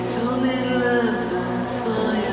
It's only in love on fire.